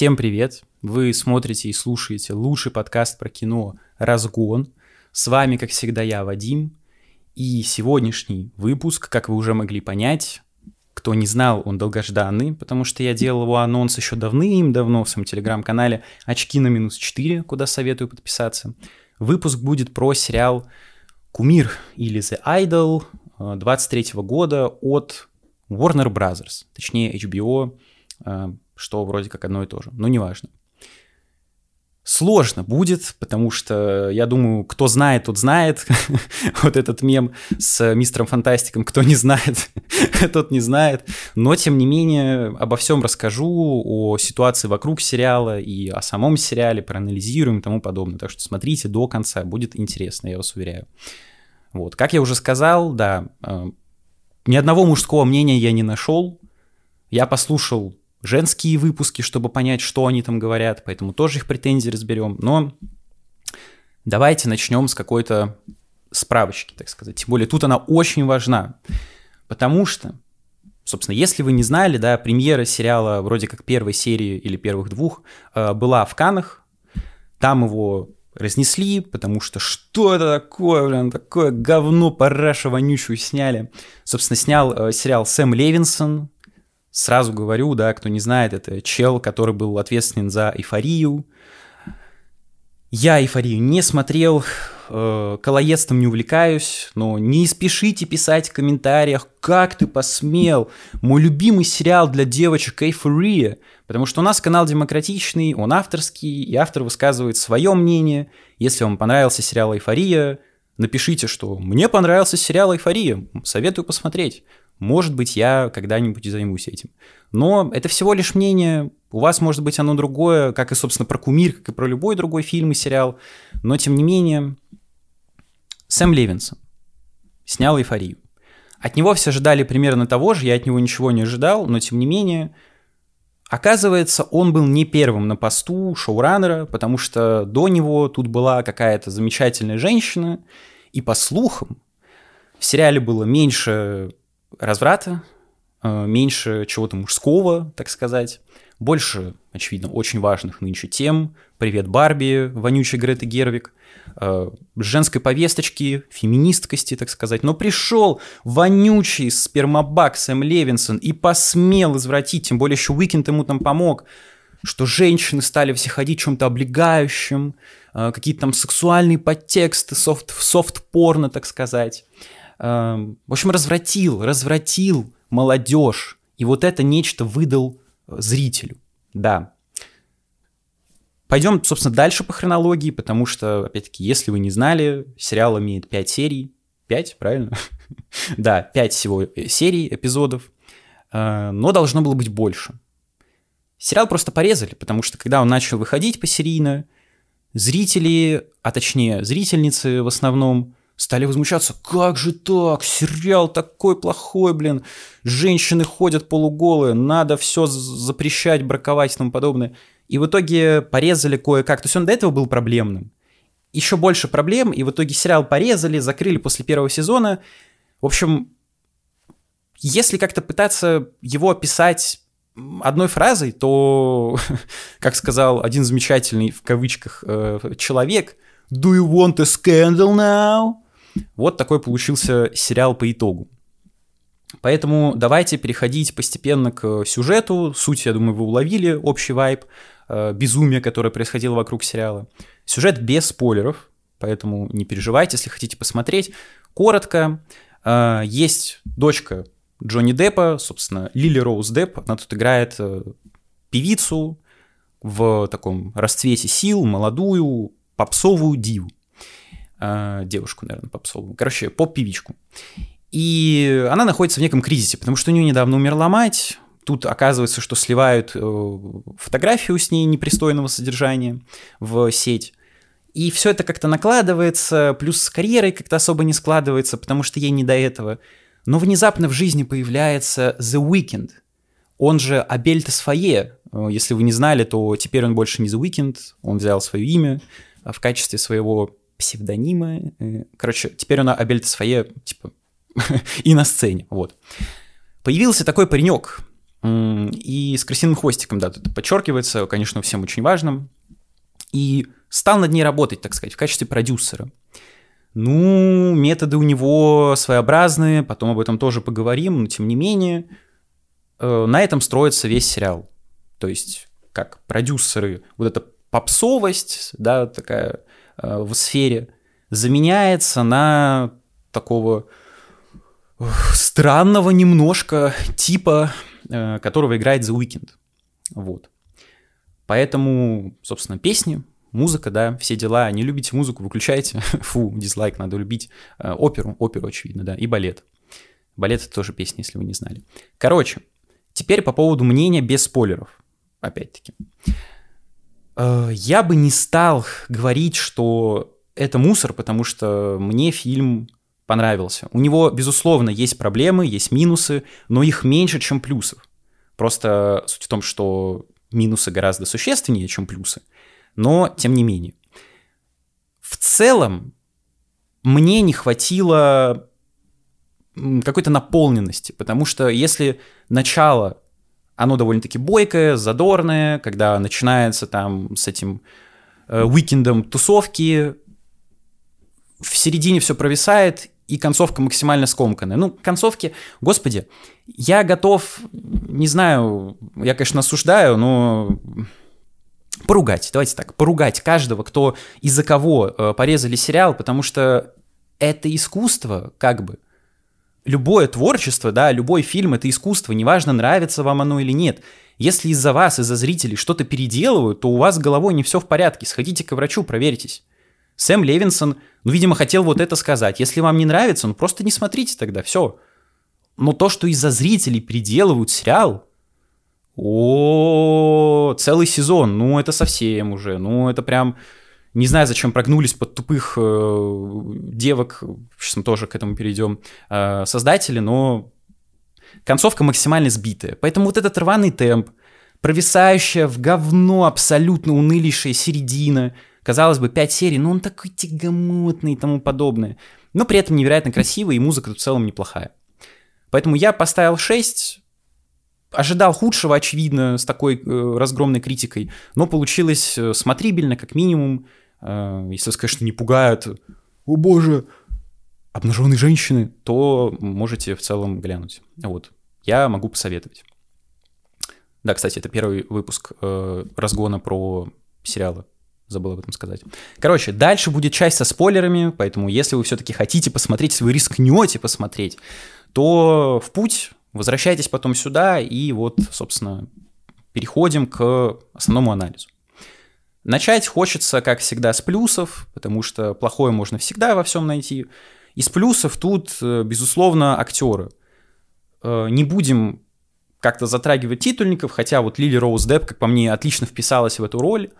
Всем привет! Вы смотрите и слушаете лучший подкаст про кино «Разгон». С вами, как всегда, я, Вадим. И сегодняшний выпуск, как вы уже могли понять, кто не знал, он долгожданный, потому что я делал его анонс еще давным-давно в своем телеграм-канале «Очки на минус 4», куда советую подписаться. Выпуск будет про сериал «Кумир» или «The Idol» 23 года от Warner Brothers, точнее HBO, э, что вроде как одно и то же, но неважно. Сложно будет, потому что, я думаю, кто знает, тот знает вот этот мем с мистером Фантастиком, кто не знает, тот не знает. Но, тем не менее, обо всем расскажу, о ситуации вокруг сериала и о самом сериале, проанализируем и тому подобное. Так что смотрите до конца, будет интересно, я вас уверяю. Вот, как я уже сказал, да, э, ни одного мужского мнения я не нашел. Я послушал женские выпуски, чтобы понять, что они там говорят, поэтому тоже их претензии разберем. Но давайте начнем с какой-то справочки, так сказать. Тем более тут она очень важна, потому что, собственно, если вы не знали, да, премьера сериала вроде как первой серии или первых двух э, была в Канах, там его разнесли, потому что что это такое, блин, такое говно, параша вонючую сняли. Собственно, снял э, сериал Сэм Левинсон, Сразу говорю, да, кто не знает, это чел, который был ответственен за эйфорию. Я эйфорию не смотрел, э, колоедством не увлекаюсь, но не спешите писать в комментариях, как ты посмел, мой любимый сериал для девочек эйфория, потому что у нас канал демократичный, он авторский, и автор высказывает свое мнение. Если вам понравился сериал «Эйфория», напишите, что «мне понравился сериал «Эйфория», советую посмотреть». Может быть, я когда-нибудь займусь этим. Но это всего лишь мнение. У вас может быть оно другое, как и, собственно, про кумир, как и про любой другой фильм и сериал. Но, тем не менее, Сэм Левинсон снял «Эйфорию». От него все ожидали примерно того же, я от него ничего не ожидал, но, тем не менее, Оказывается, он был не первым на посту шоураннера, потому что до него тут была какая-то замечательная женщина, и по слухам в сериале было меньше разврата, э, меньше чего-то мужского, так сказать, больше, очевидно, очень важных нынче тем. Привет, Барби, вонючий Греты Гервик, э, женской повесточки, феминисткости, так сказать. Но пришел вонючий спермобак Сэм Левинсон и посмел извратить, тем более еще Уикенд ему там помог, что женщины стали все ходить чем-то облегающим, э, какие-то там сексуальные подтексты, софт, софт-порно, так сказать. Эм, в общем, развратил, развратил молодежь. И вот это нечто выдал э, зрителю. Да. Пойдем, собственно, дальше по хронологии, потому что, опять-таки, если вы не знали, сериал имеет 5 серий. 5, правильно? да, 5 всего э, серий, эпизодов. Э, но должно было быть больше. Сериал просто порезали, потому что когда он начал выходить посерийно, зрители, а точнее зрительницы в основном, стали возмущаться, как же так, сериал такой плохой, блин, женщины ходят полуголые, надо все запрещать, браковать и тому подобное. И в итоге порезали кое-как, то есть он до этого был проблемным. Еще больше проблем, и в итоге сериал порезали, закрыли после первого сезона. В общем, если как-то пытаться его описать одной фразой, то, как сказал один замечательный в кавычках э, человек, «Do you want a scandal now?» Вот такой получился сериал по итогу. Поэтому давайте переходить постепенно к сюжету. Суть, я думаю, вы уловили, общий вайб, э, безумие, которое происходило вокруг сериала. Сюжет без спойлеров, поэтому не переживайте, если хотите посмотреть. Коротко, э, есть дочка Джонни Деппа, собственно, Лили Роуз Депп, она тут играет э, певицу в таком расцвете сил, молодую, попсовую диву. Э, девушку, наверное, попсовую. Короче, поп-певичку. И она находится в неком кризисе, потому что у нее недавно умерла мать. Тут оказывается, что сливают э, фотографию с ней непристойного содержания в сеть. И все это как-то накладывается, плюс с карьерой как-то особо не складывается, потому что ей не до этого. Но внезапно в жизни появляется The Weeknd. Он же Абель Тесфае. Э, если вы не знали, то теперь он больше не The Weeknd, он взял свое имя в качестве своего псевдонимы. Э, короче, теперь она Абель своей, типа, и на сцене, вот. Появился такой паренек, И с крысиным хвостиком, да, тут подчеркивается, конечно, всем очень важным. И стал над ней работать, так сказать, в качестве продюсера. Ну, методы у него своеобразные, потом об этом тоже поговорим, но тем не менее, э, на этом строится весь сериал. То есть, как продюсеры, вот эта попсовость, да, такая в сфере, заменяется на такого странного немножко типа, э, которого играет The Weeknd. Вот. Поэтому, собственно, песни, музыка, да, все дела. Не любите музыку, выключайте. Фу, дизлайк, надо любить. Э, оперу, оперу, очевидно, да, и балет. Балет — это тоже песня, если вы не знали. Короче, теперь по поводу мнения без спойлеров. Опять-таки. Э, я бы не стал говорить, что это мусор, потому что мне фильм понравился. У него, безусловно, есть проблемы, есть минусы, но их меньше, чем плюсов. Просто суть в том, что минусы гораздо существеннее, чем плюсы, но тем не менее. В целом, мне не хватило какой-то наполненности, потому что если начало, оно довольно-таки бойкое, задорное, когда начинается там с этим э, уикендом тусовки, в середине все провисает, и концовка максимально скомканная. Ну, концовки, господи, я готов, не знаю, я, конечно, осуждаю, но поругать, давайте так, поругать каждого, кто из-за кого э, порезали сериал, потому что это искусство, как бы. Любое творчество, да, любой фильм — это искусство, неважно, нравится вам оно или нет. Если из-за вас, из-за зрителей что-то переделывают, то у вас с головой не все в порядке. Сходите к врачу, проверьтесь. Сэм Левинсон, ну, видимо, хотел вот это сказать. Если вам не нравится, ну, просто не смотрите тогда, все. Но то, что из-за зрителей переделывают сериал, о, целый сезон, ну, это совсем уже, ну, это прям... Не знаю, зачем прогнулись под тупых э, девок, сейчас мы тоже к этому перейдем, э, создатели, но концовка максимально сбитая. Поэтому вот этот рваный темп, провисающая в говно абсолютно унылейшая середина – Казалось бы, 5 серий, но он такой тягомотный и тому подобное. Но при этом невероятно красивый, и музыка тут в целом неплохая. Поэтому я поставил 6, ожидал худшего, очевидно, с такой э, разгромной критикой, но получилось э, смотрибельно, как минимум. Э, если, конечно, не пугают, о боже, обнаженные женщины, то можете в целом глянуть. Вот, я могу посоветовать. Да, кстати, это первый выпуск э, разгона про сериалы забыл об этом сказать. Короче, дальше будет часть со спойлерами, поэтому если вы все-таки хотите посмотреть, если вы рискнете посмотреть, то в путь, возвращайтесь потом сюда, и вот, собственно, переходим к основному анализу. Начать хочется, как всегда, с плюсов, потому что плохое можно всегда во всем найти. Из плюсов тут, э, безусловно, актеры. Э, не будем как-то затрагивать титульников, хотя вот Лили Роуз Депп, как по мне, отлично вписалась в эту роль.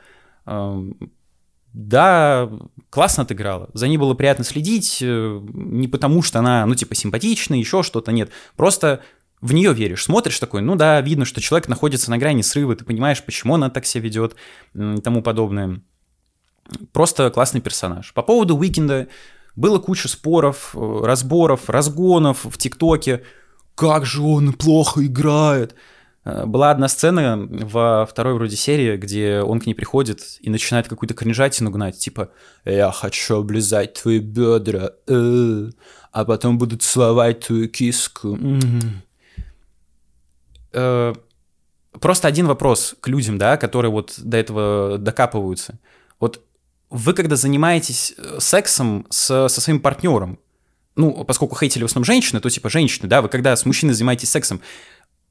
Да, классно отыграла. За ней было приятно следить, э, не потому что она, ну, типа, симпатичная, еще что-то, нет. Просто в нее веришь, смотришь такой, ну да, видно, что человек находится на грани срыва, ты понимаешь, почему она так себя ведет и тому подобное. Просто классный персонаж. По поводу Уикенда было куча споров, э, разборов, разгонов в ТикТоке. Как же он плохо играет. Э, была одна сцена во второй вроде серии, где он к ней приходит и начинает какую-то кринжатину гнать, типа «Я хочу облизать твои бедра, э, а потом буду целовать твою киску». Э, просто один вопрос к людям, да, которые вот до этого докапываются. Вот вы когда занимаетесь сексом со, со своим партнером, ну, поскольку хейтили в основном женщины, то типа женщины, да, вы когда с мужчиной занимаетесь сексом,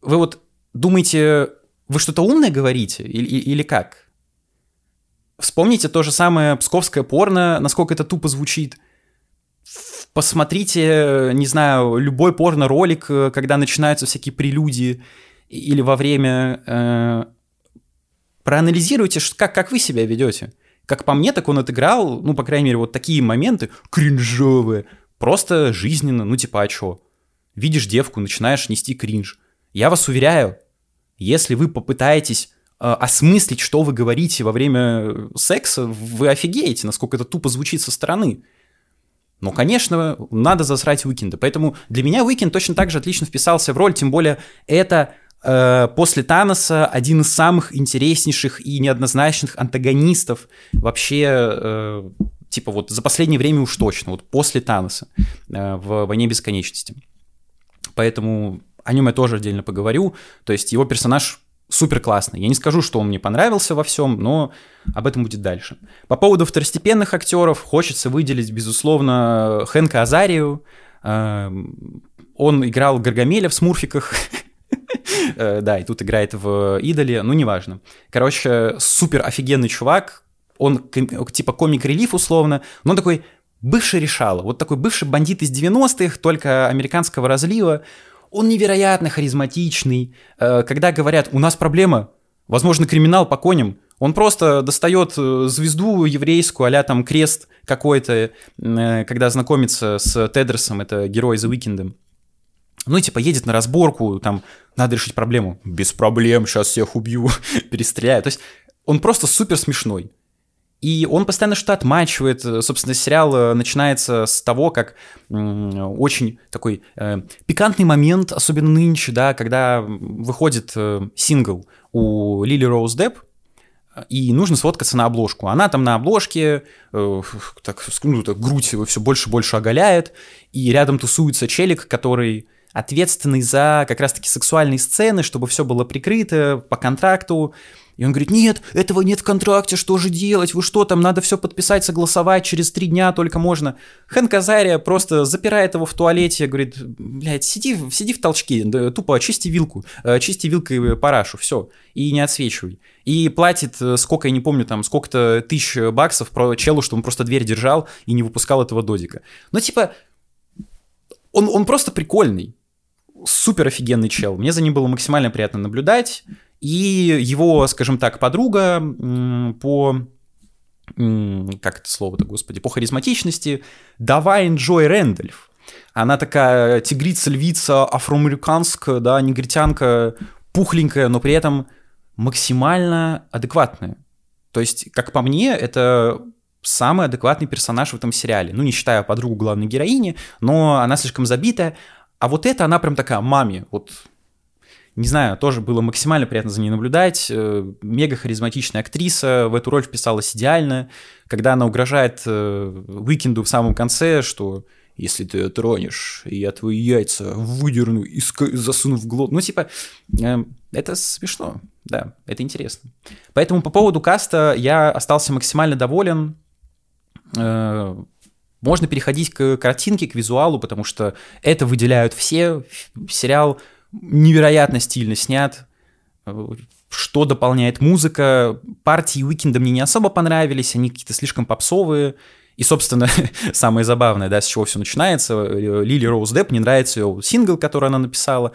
вы вот думаете, вы что-то умное говорите или, или как? Вспомните то же самое псковское порно, насколько это тупо звучит. Посмотрите, не знаю, любой порно-ролик, э, когда начинаются всякие прелюдии или во время... Э, проанализируйте, как, как вы себя ведете. Как по мне, так он отыграл, ну, по крайней мере, вот такие моменты кринжовые, просто жизненно, ну, типа, а чё? Видишь девку, начинаешь нести кринж. Я вас уверяю, если вы попытаетесь э, осмыслить, что вы говорите во время секса, вы офигеете, насколько это тупо звучит со стороны. Но, конечно, надо засрать Уикенда. Поэтому для меня Уикенд точно так же отлично вписался в роль, тем более это э, после Таноса один из самых интереснейших и неоднозначных антагонистов вообще, э, типа вот за последнее время уж точно, вот после Таноса э, в «Войне бесконечности». Поэтому о нем я тоже отдельно поговорю. То есть его персонаж супер классный. Я не скажу, что он мне понравился во всем, но об этом будет дальше. По поводу второстепенных актеров хочется выделить, безусловно, Хэнка Азарию. Он играл Гаргамеля в «Смурфиках». Э, да, и тут играет в «Идоле», ну, неважно. Короче, супер офигенный чувак. Он типа комик-релиф условно, но такой бывший решала. Вот такой бывший бандит из 90-х, только американского разлива. Он невероятно харизматичный. Э, когда говорят, у нас проблема, возможно, криминал по коням, он просто достает э, звезду еврейскую, а там крест какой-то, когда знакомится с Тедерсом, это герой The Weeknd. Ну типа едет на разборку, там надо решить проблему. Без проблем, сейчас всех убью, перестреляю. То есть он просто супер смешной. И он постоянно что-то отмачивает. Собственно, сериал э, начинается с того, как очень такой э, пикантный момент, особенно нынче, да, когда выходит э, сингл у Лили Роуз Депп, и нужно сфоткаться на обложку. Она там на обложке, э, так, ну, так грудь все больше больше оголяет, и рядом тусуется челик, который ответственный за как раз-таки сексуальные сцены, чтобы все было прикрыто по контракту, и он говорит, нет, этого нет в контракте, что же делать, вы что там, надо все подписать, согласовать, через три дня только можно. Хэн Казария просто запирает его в туалете, говорит, блядь, сиди, сиди в толчке, тупо очисти вилку, очисти вилкой парашу, все, и не отсвечивай. И платит, э, сколько, я не помню, там, сколько-то тысяч баксов про челу, что он просто дверь держал и не выпускал этого додика. Ну, типа, он, он просто прикольный супер офигенный чел. Мне за ним было максимально приятно наблюдать. И его, скажем так, подруга по как это слово-то, господи, по харизматичности, Давайн Джой Рэндольф. Она такая тигрица, львица, афроамериканская, да, негритянка, пухленькая, но при этом максимально адекватная. То есть, как по мне, это самый адекватный персонаж в этом сериале. Ну, не считая подругу главной героини, но она слишком забитая. А вот это она прям такая маме, вот не знаю, тоже было максимально приятно за ней наблюдать. Э, мега харизматичная актриса, в эту роль вписалась идеально. Когда она угрожает э, Уикенду в самом конце, что если ты тронешь, я твои яйца выдерну и засуну в глот. Ну, типа, э, это смешно, да, это интересно. Поэтому по поводу каста я остался максимально доволен. Можно переходить к картинке, к визуалу, потому что это выделяют все. Сериал невероятно стильно снят, что дополняет музыка. Партии Уикенда мне не особо понравились, они какие-то слишком попсовые. И, собственно, самое забавное, да, с чего все начинается, Лили Роуз Депп, не нравится ее сингл, который она написала.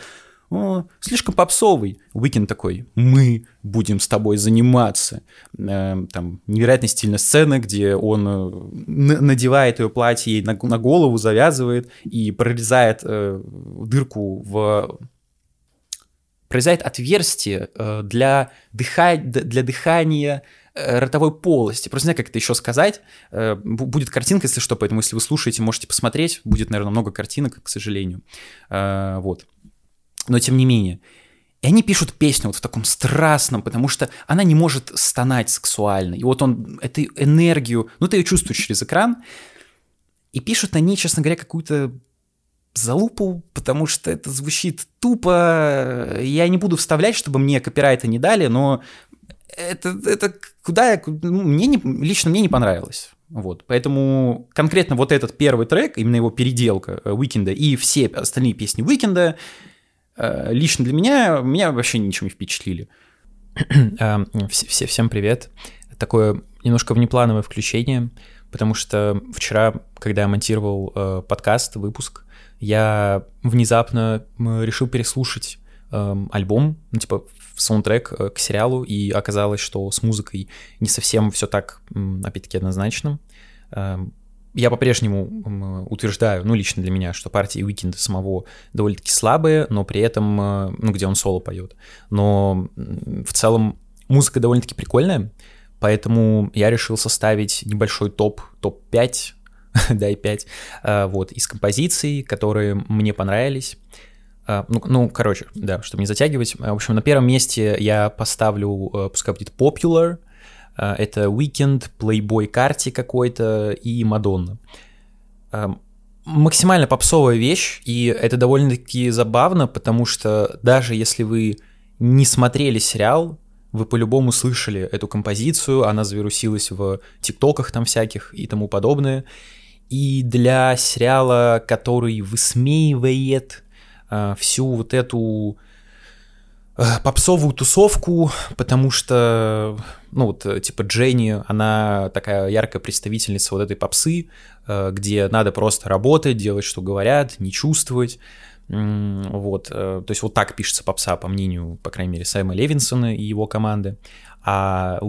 О, слишком попсовый. Уикенд такой, мы будем с тобой заниматься. Э, там невероятно стильная сцена, где он э, надевает ее платье ей на, голову, завязывает и прорезает э, дырку в прорезает отверстие для, дыха... для дыхания ротовой полости. Просто не знаю, как это еще сказать. Будет картинка, если что, поэтому если вы слушаете, можете посмотреть. Будет, наверное, много картинок, к сожалению. Вот. Но тем не менее. И они пишут песню вот в таком страстном, потому что она не может стонать сексуально. И вот он эту энергию, ну ты ее чувствуешь через экран, и пишут они, честно говоря, какую-то залупу, потому что это звучит тупо. Я не буду вставлять, чтобы мне копирайта не дали, но это, это куда я... Ну, мне не, лично мне не понравилось. Вот, поэтому конкретно вот этот первый трек, именно его переделка Уикенда и все остальные песни Уикенда, лично для меня, меня вообще ничего не впечатлили. А, всем привет. Такое немножко внеплановое включение, потому что вчера, когда я монтировал э, подкаст, выпуск, я внезапно решил переслушать э, альбом, ну, типа, саундтрек э, к сериалу, и оказалось, что с музыкой не совсем все так, опять-таки, однозначно. Э, я по-прежнему утверждаю, ну, лично для меня, что партии Уикенда самого довольно-таки слабые, но при этом, э, ну, где он соло поет. Но в целом музыка довольно-таки прикольная, поэтому я решил составить небольшой топ, топ-5 да, и 5, вот, из композиций, которые мне понравились. А, ну, ну, короче, да, чтобы не затягивать. В общем, на первом месте я поставлю, э, пускай будет Popular, это Weekend, Playboy Карти какой-то и Мадонна. А, максимально попсовая вещь, и это довольно-таки забавно, потому что даже если вы не смотрели сериал, вы по-любому слышали эту композицию, она завирусилась в тиктоках там всяких и тому подобное. И для сериала, который высмеивает э, всю вот эту попсовую тусовку, потому что, ну вот, э, типа Дженни, она такая яркая представительница вот этой попсы, э, где надо просто работать, делать, что говорят, не чувствовать. Вот, э, то есть вот так пишется попса, по мнению, по крайней мере, Сайма Левинсона и его команды. А э,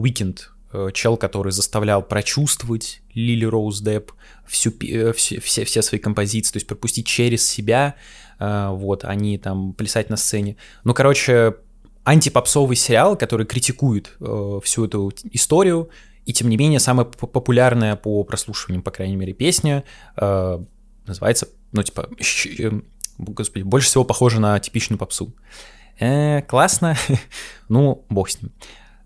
чел, который заставлял прочувствовать Лили Роуз Депп всю, э, все, все, все свои композиции, то есть пропустить через себя, вот, они там плясать на сцене. Ну, короче, антипопсовый сериал, который критикует всю эту историю, и тем не менее самая популярная по прослушиваниям, по крайней мере, песня называется, ну, типа, господи, больше всего похоже на типичную попсу. Э, классно, ну, бог с ним.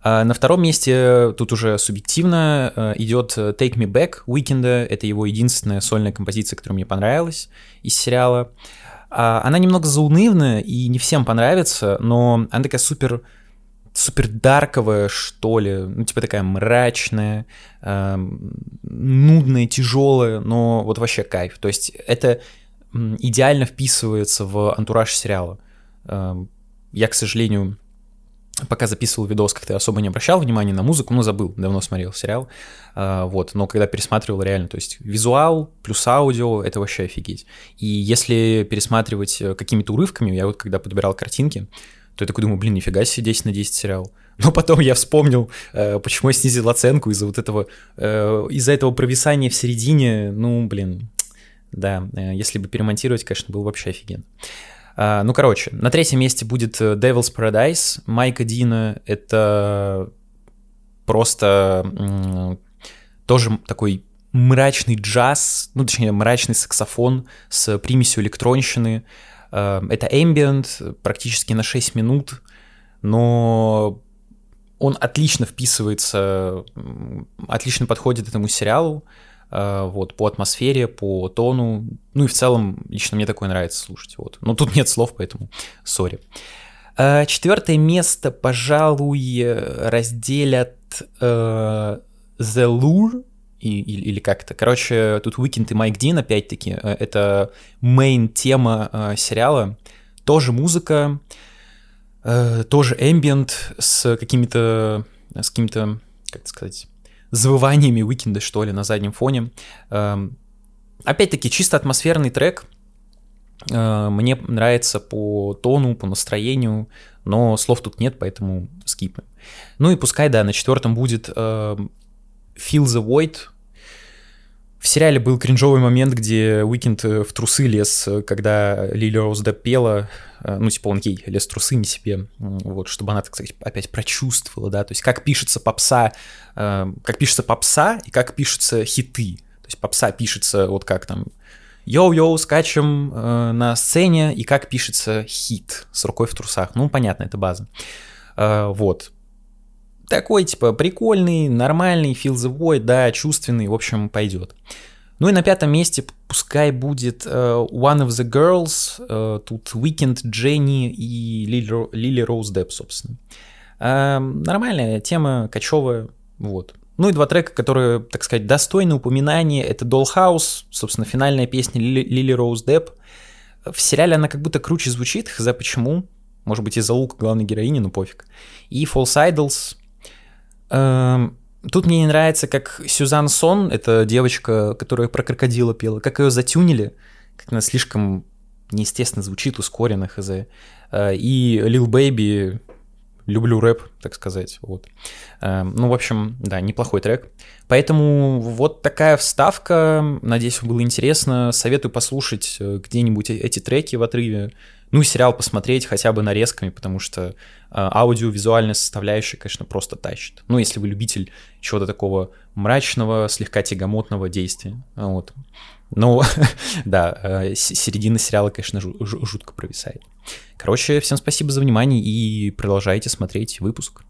А на втором месте тут уже субъективно э, идет Take Me Back Уикенда. Это его единственная сольная композиция, которая мне понравилась из сериала. А, она немного заунывная и не всем понравится, но она такая супер супер дарковая, что ли, ну, типа такая мрачная, э, нудная, тяжелая, но вот вообще кайф. То есть это идеально вписывается в антураж сериала. Эм, я, к сожалению, пока записывал видос, как-то особо не обращал внимания на музыку, ну, забыл, давно смотрел сериал, э, вот, но когда пересматривал, реально, то есть визуал плюс аудио, это вообще офигеть. И если пересматривать э, какими-то урывками, я вот когда подбирал картинки, то я такой думаю, блин, нифига себе 10 на 10 сериал. Но потом я вспомнил, э, почему я снизил оценку из-за вот этого, из-за этого провисания в середине, ну, блин, да, э, если бы перемонтировать, конечно, был вообще офигенно. А, ну, короче, на третьем месте будет э, Devil's Paradise Майка Дина. Это просто тоже такой мрачный джаз, ну, точнее, мрачный саксофон с примесью электронщины. Э, это ambient, практически на 6 минут, но он отлично вписывается, отлично подходит этому сериалу. Э, вот, по атмосфере, по тону, ну и в целом лично мне такое нравится слушать, вот. Но тут нет слов, поэтому сори. Э, четвертое место, пожалуй, разделят uh, The Lure, и, или, или как это. Короче, тут Уикенд и Майк Дин, опять-таки, это main тема э, сериала. Тоже музыка, э, тоже эмбиент с какими-то, с какими-то, как сказать, завываниями Уикенда, что ли, на заднем фоне. Эм, опять-таки, чисто атмосферный трек. Э, мне нравится по тону, по настроению, но слов тут нет, поэтому скипаем. Ну и пускай, да, на четвертом будет эм, Fill the Void, в сериале был кринжовый момент, где Уикенд э, в трусы лез, э, когда Лили Роуз пела, э, ну, типа он ей лез трусы, не себе, вот, чтобы она, так сказать, опять прочувствовала, да, то есть как пишется попса, как пишется попса и как пишутся хиты, то есть попса пишется вот как там йоу-йоу, скачем э, на сцене, и как пишется хит с рукой в трусах. Ну, понятно, это база. Э, вот такой, типа, прикольный, нормальный, feel the void, да, чувственный, в общем, пойдет. Ну и на пятом месте пускай будет uh, One of the Girls, uh, тут Weekend, Дженни и Лили Роуз Депп, собственно. Uh, нормальная тема, кочевая, вот. Ну и два трека, которые, так сказать, достойны упоминания, это Dollhouse, собственно, финальная песня Лили Роуз Депп. В сериале она как будто круче звучит, хз почему, может быть из-за лука главной героини, но пофиг. И False Idols, тут мне не нравится, как Сюзан Сон, это девочка, которая про крокодила пела, как ее затюнили, как она слишком неестественно звучит, ускоренно, хз. Э, и Lil Baby, люблю рэп, так сказать, вот. Эм, ну, в общем, да, неплохой трек. Поэтому вот такая вставка, надеюсь, было интересно. Советую послушать э, где-нибудь эти треки в отрыве. Ну, сериал посмотреть хотя бы нарезками, потому что э, аудиовизуальная составляющая, конечно, просто тащит. Ну, если вы любитель чего-то такого мрачного, слегка тягомотного действия. Вот. Ну, да, э, середина сериала, конечно, жутко провисает. Короче, всем спасибо за внимание и продолжайте смотреть выпуск.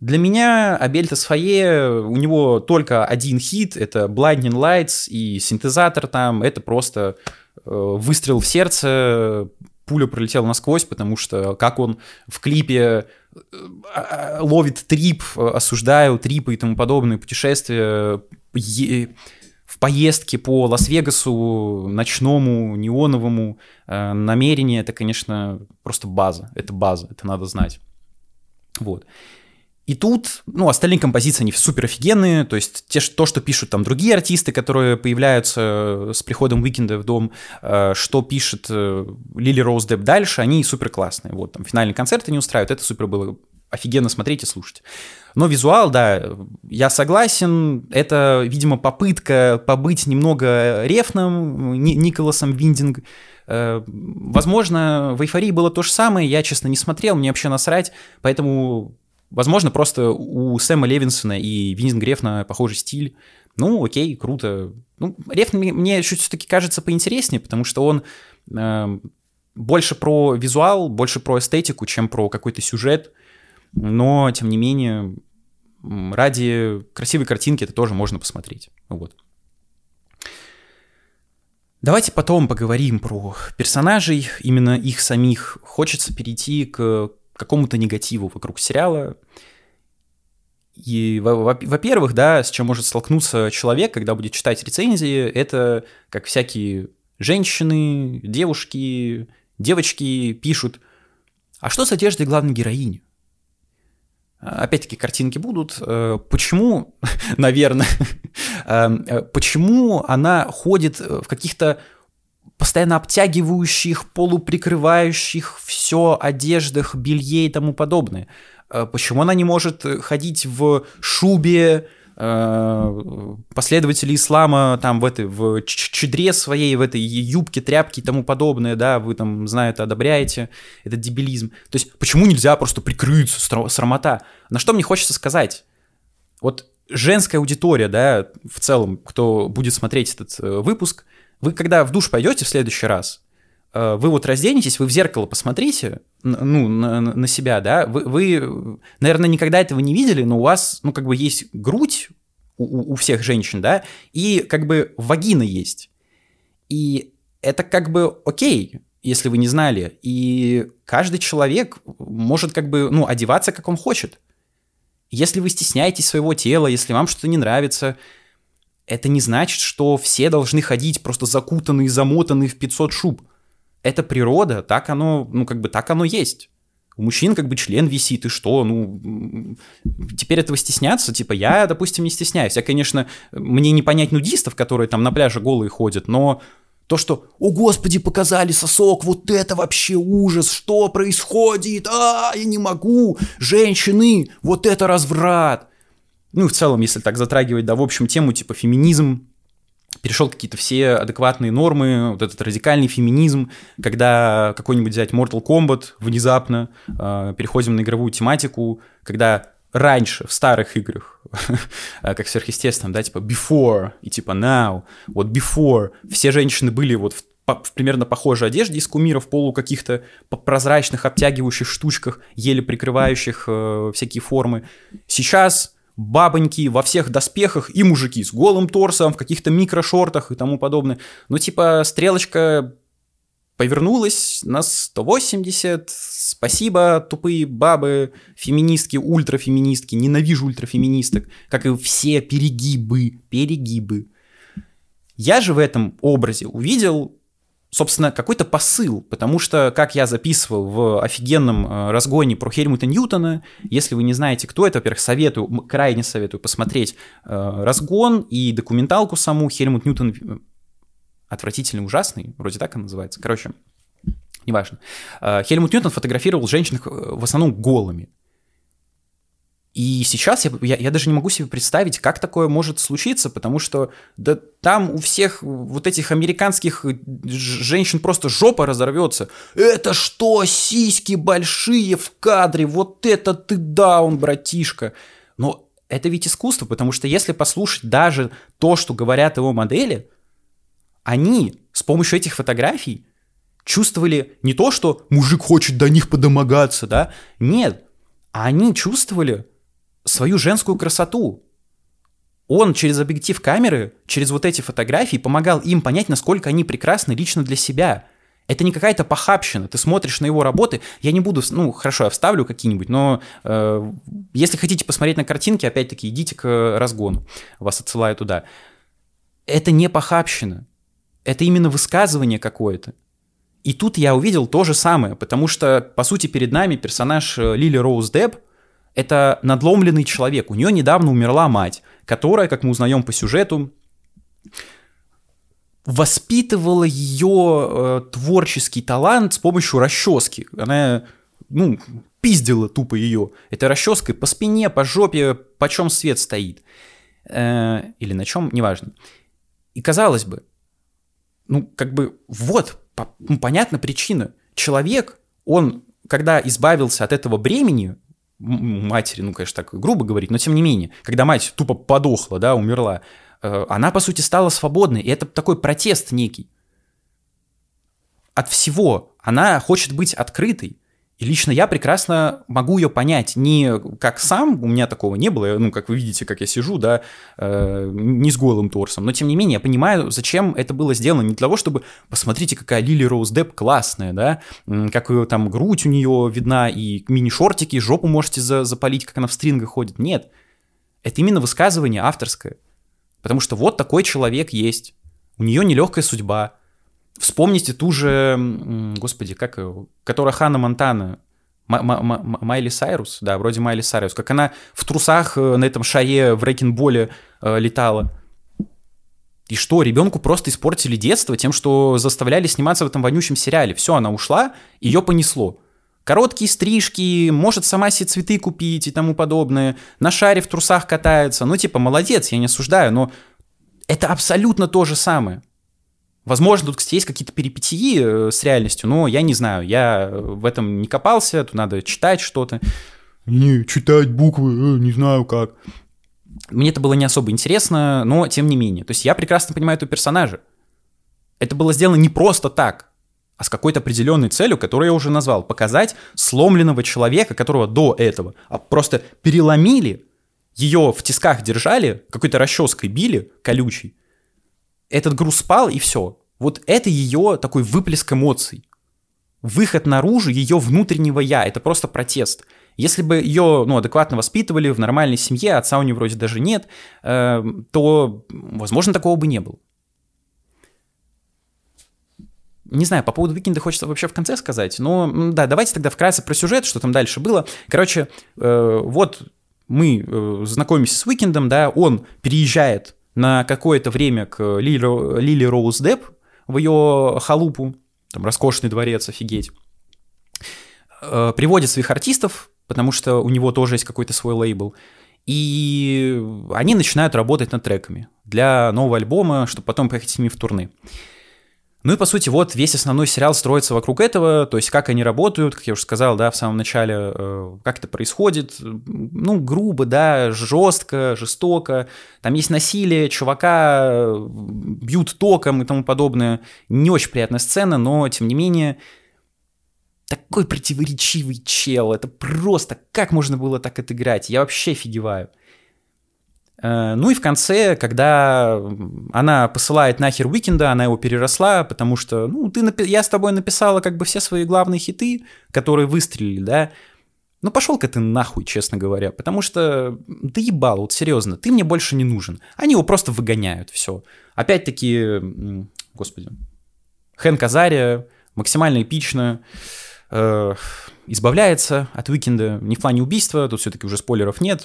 Для меня Абель Тесфае, у него только один хит, это Blinding Lights и синтезатор там, это просто э, выстрел в сердце, пуля пролетела насквозь, потому что как он в клипе э, а, ловит трип, осуждаю трипы и тому подобные путешествия в поездке по Лас-Вегасу, ночному, неоновому, э, намерение, это, конечно, просто база, это база, это надо знать. Вот. И тут, ну, остальные композиции, они супер офигенные, то есть те, то, что пишут там другие артисты, которые появляются с приходом Уикенда в дом, э, что пишет э, Лили Роуз Депп дальше, они супер классные. Вот, там, финальные концерты не устраивают, это супер было офигенно смотреть и слушать. Но визуал, да, я согласен, это, видимо, попытка побыть немного рефным Николасом Виндинг, э, Возможно, в «Эйфории» было то же самое, я, честно, не смотрел, мне вообще насрать, поэтому Возможно, просто у Сэма Левинсона и Винсент Грефна похожий стиль. Ну, окей, круто. Ну, Рефн мне чуть все-таки кажется поинтереснее, потому что он э, больше про визуал, больше про эстетику, чем про какой-то сюжет. Но, тем не менее, ради красивой картинки это тоже можно посмотреть. Вот. Давайте потом поговорим про персонажей, именно их самих. Хочется перейти к какому-то негативу вокруг сериала. И, во-первых, да, с чем может столкнуться человек, когда будет читать рецензии, это как всякие женщины, девушки, девочки пишут, а что с одеждой главной героини? Опять-таки картинки будут. Э, почему, наверное, э, почему она ходит в каких-то постоянно обтягивающих, полуприкрывающих все одеждах, белье и тому подобное. Э, почему она не может ходить в шубе, э, последователи ислама там в этой в чедре своей, в этой юбке, тряпке и тому подобное, да, вы там, знаете, одобряете этот дебилизм. То есть почему нельзя просто прикрыться, срамота? На что мне хочется сказать? Вот женская аудитория, да, в целом, кто будет смотреть этот э, выпуск, вы когда в душ пойдете в следующий раз, э, вы вот разденетесь, вы в зеркало посмотрите, ну, на, на себя, да, вы, вы, наверное, никогда этого не видели, но у вас, ну, как бы есть грудь у, у всех женщин, да, и как бы вагина есть. И это как бы окей, если вы не знали. И каждый человек может как бы, ну, одеваться, как он хочет. Если вы стесняетесь своего тела, если вам что-то не нравится, это не значит, что все должны ходить просто закутанные, замотанные в 500 шуб. Это природа, так оно, ну, как бы так оно есть. У мужчин как бы член висит, и что? Ну, теперь этого стесняться? Типа, я, допустим, не стесняюсь. Я, конечно, мне не понять нудистов, которые там на пляже голые ходят, но то, что «О, Господи, показали сосок, вот это вообще ужас, что происходит? А, я не могу! Женщины, вот это разврат!» Ну, в целом, если так затрагивать, да, в общем, тему типа феминизм, перешел какие-то все адекватные нормы, вот этот радикальный феминизм, когда какой-нибудь взять Mortal Kombat внезапно, э, переходим на игровую тематику, когда раньше в старых играх, как сверхъестественном, да, типа before и типа now, вот before, все женщины были вот в в примерно похожей одежде из кумиров, полу каких-то прозрачных, обтягивающих штучках, еле прикрывающих э, всякие формы. Сейчас бабоньки во всех доспехах и мужики с голым торсом, в каких-то микрошортах и тому подобное. Ну, типа, стрелочка повернулась на 180. Спасибо, тупые бабы, феминистки, ультрафеминистки. Ненавижу ультрафеминисток, как и все перегибы, перегибы. Я же в этом образе увидел собственно, какой-то посыл, потому что, как я записывал в офигенном э, разгоне про Хельмута Ньютона, если вы не знаете, кто это, во-первых, советую, крайне советую посмотреть э, разгон и документалку саму. Хельмут Ньютон э, отвратительный, ужасный, вроде так он называется. Короче, неважно. Хельмут Ньютон фотографировал женщин в основном голыми. И сейчас я, я, я даже не могу себе представить, как такое может случиться, потому что да, там у всех вот этих американских женщин просто жопа разорвется. Это что, сиськи большие в кадре? Вот это ты даун, братишка. Но это ведь искусство, потому что если послушать даже то, что говорят его модели, они с помощью этих фотографий чувствовали не то, что мужик хочет до них подомогаться, да, нет, они чувствовали свою женскую красоту. Он через объектив камеры, через вот эти фотографии помогал им понять, насколько они прекрасны лично для себя. Это не какая-то похабщина. Ты смотришь на его работы. Я не буду, ну хорошо, я вставлю какие-нибудь, но э, если хотите посмотреть на картинки, опять-таки идите к разгону. Вас отсылаю туда. Это не похабщина. Это именно высказывание какое-то. И тут я увидел то же самое, потому что, по сути, перед нами персонаж э, Лили Роуз Депп, это надломленный человек. У нее недавно умерла мать, которая, как мы узнаем по сюжету, воспитывала ее э, творческий талант с помощью расчески. Она, ну, пиздила тупо ее. Это расческой по спине, по жопе, по чем свет стоит. Э, или на чем, неважно. И казалось бы, ну, как бы, вот, по, ну, понятна причина. Человек, он, когда избавился от этого бремени, матери, ну, конечно, так грубо говорить, но тем не менее, когда мать тупо подохла, да, умерла, э, она, по сути, стала свободной, и это такой протест некий. От всего она хочет быть открытой, и лично я прекрасно могу ее понять. Не как сам, у меня такого не было, ну, как вы видите, как я сижу, да, э, не с голым торсом, но тем не менее я понимаю, зачем это было сделано. Не для того, чтобы, посмотрите, какая Лили Роуз Депп классная, да, как ее там грудь у нее видна, и мини-шортики, жопу можете за запалить, как она в стрингах ходит. Нет, это именно высказывание авторское. Потому что вот такой человек есть. У нее нелегкая судьба, Вспомните ту же, господи, как которая Хана Монтана, Майли Сайрус, да, вроде Майли Сайрус, как она в трусах э, на этом шае в Рейкинболе э, летала. И что, ребенку просто испортили детство тем, что заставляли сниматься в этом вонючем сериале. Все, она ушла, ее понесло. Короткие стрижки, может сама себе цветы купить и тому подобное. На шаре в трусах катается. Ну, типа, молодец, я не осуждаю, но это абсолютно то же самое. Возможно, тут, кстати, есть какие-то перипетии э, с реальностью, но я не знаю, я в этом не копался, тут надо читать что-то. Не, читать буквы, э, не знаю как. Мне это было не особо интересно, но тем не менее. То есть я прекрасно понимаю этого персонажа. Это было сделано не просто так, а с какой-то определенной целью, которую я уже назвал. Показать сломленного человека, которого до этого а просто переломили, ее в тисках держали, какой-то расческой били, колючей, этот груз спал, и все. Вот это ее такой выплеск эмоций. Выход наружу ее внутреннего я. Это просто протест. Если бы ее ну, адекватно воспитывали в нормальной семье, отца у нее вроде даже нет, э, то, возможно, такого бы не было. Не знаю, по поводу Викинда хочется вообще в конце сказать, но да, давайте тогда вкратце про сюжет, что там дальше было. Короче, э, вот мы э, знакомимся с Уикендом, да, он переезжает на какое-то время к Лили, Лили Роуз Депп в ее халупу, там роскошный дворец, офигеть, э, приводит своих артистов, потому что у него тоже есть какой-то свой лейбл, и они начинают работать над треками для нового альбома, чтобы потом поехать с ними в турне. Ну и, по сути, вот весь основной сериал строится вокруг этого, то есть как они работают, как я уже сказал, да, в самом начале, э, как это происходит, ну, грубо, да, жестко, жестоко, там есть насилие, чувака э, бьют током и тому подобное, не очень приятная сцена, но, тем не менее, такой противоречивый чел, это просто, как можно было так отыграть, я вообще офигеваю. Э, ну и в конце, когда она посылает нахер Уикенда, она его переросла, потому что, ну, ты напи- я с тобой написала как бы все свои главные хиты, которые выстрелили, да, ну пошел-ка ты нахуй, честно говоря, потому что ты ебал, вот серьезно, ты мне больше не нужен. Они его просто выгоняют, все. Опять-таки, господи, Хэн Казария максимально эпично э, избавляется от Уикенда, не в плане убийства, тут все-таки уже спойлеров нет,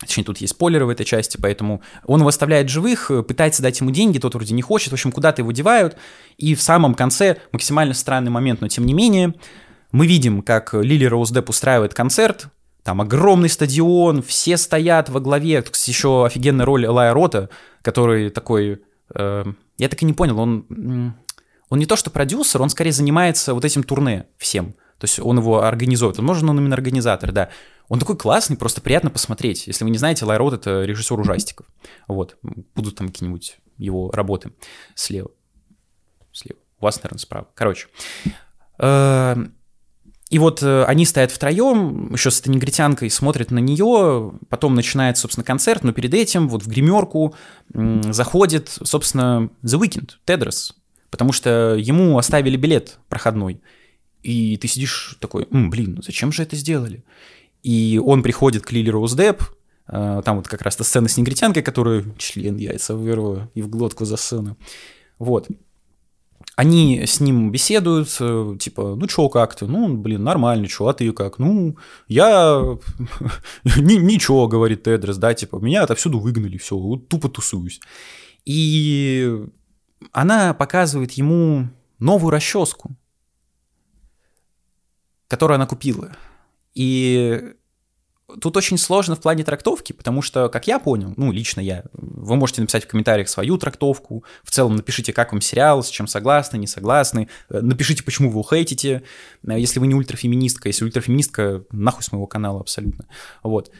Точнее, тут есть спойлеры в этой части, поэтому он его оставляет живых, пытается дать ему деньги, тот вроде не хочет, в общем, куда-то его девают. И в самом конце максимально странный момент, но тем не менее, мы видим, как Лили Роуз Депп устраивает концерт, Там огромный стадион, все стоят во главе. Еще офигенная роль Элая Рота, который такой... Э, я так и не понял, он... Он не то что продюсер, он скорее занимается вот этим турне всем. То есть он его организует. Возможно, он именно организатор, да. Он такой классный, просто приятно посмотреть. Если вы не знаете, Элай Рот — это режиссер ужастиков. Вот. Будут там какие-нибудь его работы слева. Слева. У вас, наверное, справа. Короче. Э, И вот э, они стоят втроем, еще с этой негритянкой, смотрят на нее, потом начинается, собственно, концерт, но перед этим вот в гримерку заходит, собственно, The Weeknd, Тедрос, потому что ему оставили билет проходной. И ты сидишь такой, «М, блин, ну зачем же это сделали? И он приходит к Лили Роуз Депп, э, там вот как раз та сцена с негритянкой, которую член яйца вырву и в глотку засуну. Вот. Они с ним беседуют, э, типа, ну чё, как ты? Ну, блин, нормально, чё, а ты как? Ну, я... Ни- Ничего, говорит Тедрос, да, типа, меня отовсюду выгнали, все, вот тупо тусуюсь. И она показывает ему новую расческу, которую она купила. И тут очень сложно в плане трактовки, потому что, как я понял, ну, лично я, вы можете написать в комментариях свою трактовку, в целом напишите, как вам сериал, с чем согласны, не согласны, Э, напишите, почему вы его Э, если вы не ультрафеминистка, если ультрафеминистка, нахуй с моего канала абсолютно, вот.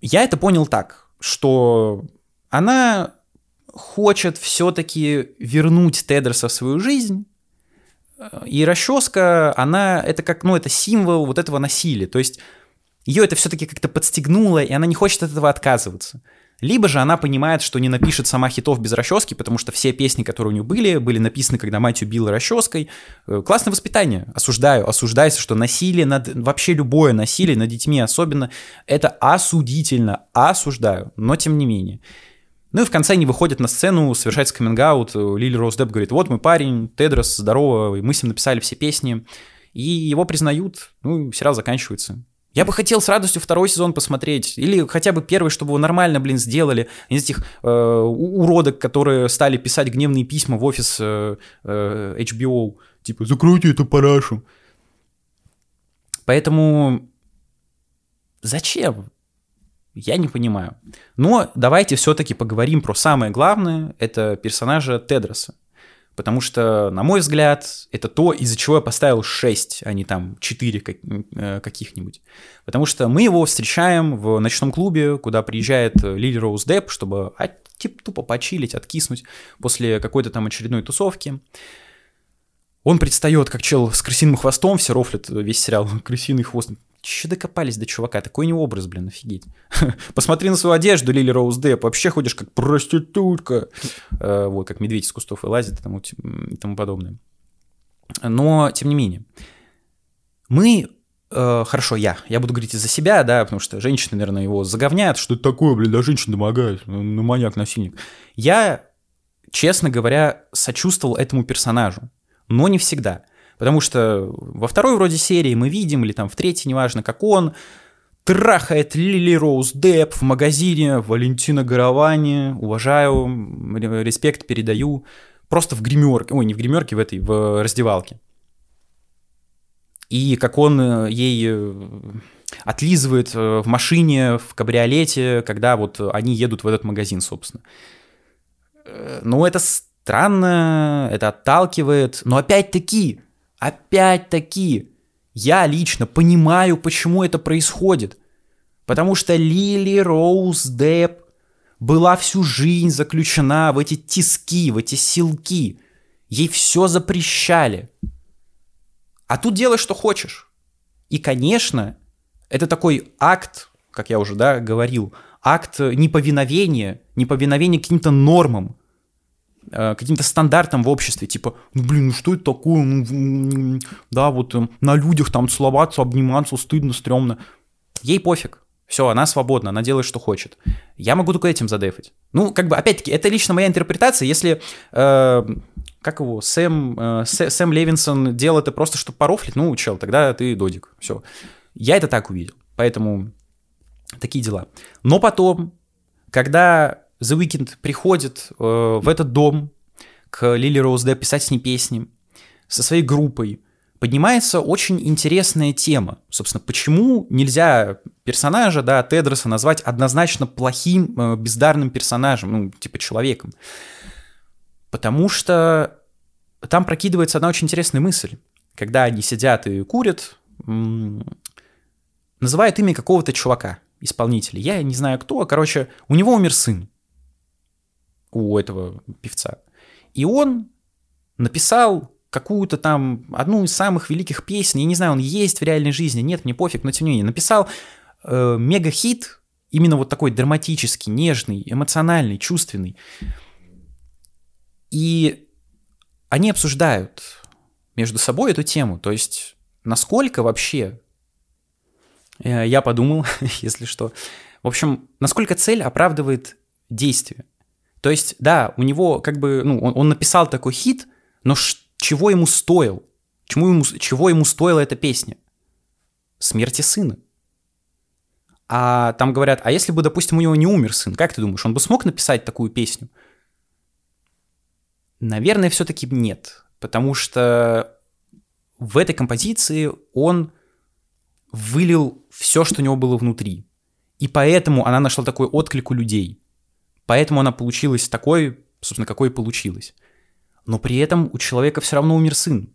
Я это понял так, что она хочет все-таки вернуть Тедроса в свою жизнь, и расческа, она, это как, ну, это символ вот этого насилия. То есть ее это все-таки как-то подстегнуло, и она не хочет от этого отказываться. Либо же она понимает, что не напишет сама хитов без расчески, потому что все песни, которые у нее были, были написаны, когда мать убила расческой. Э, Классное воспитание. Осуждаю. Осуждается, что насилие над... Вообще любое насилие над детьми особенно, это осудительно. Осуждаю. Но тем не менее. Ну и в конце они выходят на сцену, совершается каминг-аут, Лили Роуз Депп говорит, вот мой парень, Тедрос, здорово, и мы с ним написали все песни, и его признают, ну и сериал заканчивается. Я бы хотел с радостью второй сезон посмотреть, или хотя бы первый, чтобы его нормально, блин, сделали, из этих э, уродок, которые стали писать гневные письма в офис э, э, HBO. Типа, закройте эту парашу. Поэтому зачем? Я не понимаю. Но давайте все-таки поговорим про самое главное, это персонажа Тедроса. Потому что, на мой взгляд, это то, из-за чего я поставил 6, а не там 4 как- э, каких-нибудь. Потому что мы его встречаем в ночном клубе, куда приезжает э, Лили Роуз Депп, чтобы типа, тупо почилить, откиснуть после какой-то там очередной тусовки. Он предстает как чел с крысиным хвостом, все рофлят э, весь сериал «Крысиный хвост». Че докопались до чувака? Такой не образ, блин, офигеть. Посмотри на свою одежду, Лили Роуз Депп. Вообще ходишь как проститутка. Э, Вот, как медведь из кустов вылазит и тому, и тому подобное. Но, тем не менее, мы... э, Хорошо, я. Я буду говорить за себя, да, потому что женщины, наверное, его заговнят, что это такое, блин, да женщин домогаюсь, ну, ну, маньяк-насильник. я, честно говоря, сочувствовал этому персонажу, но не всегда. Потому что во второй вроде серии мы видим, или там в третьей, неважно, как он трахает Лили Роуз Депп в магазине Валентина Гаравани. Уважаю, респект передаю. Просто в гримерке, ой, не в гримерке, в этой, в раздевалке. И как он э, ей э, отлизывает э, в машине, в кабриолете, когда вот они едут в этот магазин, собственно. Э, Ну, это странно, это отталкивает, но опять-таки, опять-таки, я лично понимаю, почему это происходит. Потому что Лили Роуз Депп была всю жизнь заключена в эти тиски, в эти силки. Ей все запрещали. А тут делай, что хочешь. И, конечно, это такой акт, как я уже да, говорил, акт неповиновения, неповиновения каким-то нормам, каким-то стандартам в обществе, типа, ну блин, ну что это такое, ну, да, вот э, на людях там целоваться, обниматься, стыдно, стрёмно. Ей пофиг, все, она свободна, она делает, что хочет. Я могу только этим задефать. Ну, как бы, опять-таки, это лично моя интерпретация, если, э, как его, Сэм, э, Сэ- Сэм Левинсон делал это просто, чтобы порофлить, ну, чел, тогда ты додик, все. Я это так увидел, поэтому такие дела. Но потом, когда The Weeknd приходит э, в этот дом к Лили Роуз Депп писать с ней песни со своей группой, поднимается очень интересная тема. Собственно, почему нельзя персонажа, да, Тедроса назвать однозначно плохим, э, бездарным персонажем, ну, типа человеком? Потому что там прокидывается одна очень интересная мысль. Когда они сидят и курят, называют имя какого-то чувака, исполнителя. Я не знаю кто, короче, у него умер сын. У этого певца. И он написал какую-то там, одну из самых великих песен, я не знаю, он есть в реальной жизни, нет, мне пофиг, но тем не менее, написал э, мега-хит, именно вот такой драматический, нежный, эмоциональный, чувственный. И они обсуждают между собой эту тему, то есть насколько вообще, э, я подумал, если что, в общем, насколько цель оправдывает действие. То есть, да, у него как бы, ну, он, он написал такой хит, но чего ему стоил? Чему ему, чего ему стоила эта песня? Смерти сына. А там говорят, а если бы, допустим, у него не умер сын, как ты думаешь, он бы смог написать такую песню? Наверное, все-таки нет, потому что в этой композиции он вылил все, что у него было внутри. И поэтому она нашла такой отклик у людей. Поэтому она получилась такой, собственно, какой получилась но при этом у человека все равно умер сын.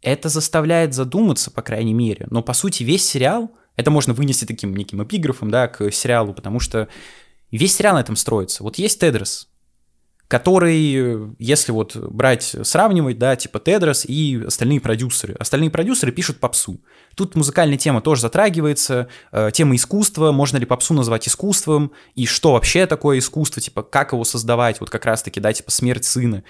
Это заставляет задуматься, по крайней мере. Но, по сути, весь сериал, это можно вынести таким неким эпиграфом, да, к сериалу, потому что весь сериал на этом строится. Вот есть Тедрос, который, если вот брать, сравнивать, да, типа Тедрос и остальные продюсеры. Остальные продюсеры пишут попсу. Тут музыкальная тема тоже затрагивается, э, тема искусства, можно ли попсу назвать искусством, и что вообще такое искусство, типа как его создавать, вот как раз-таки, да, типа смерть сына.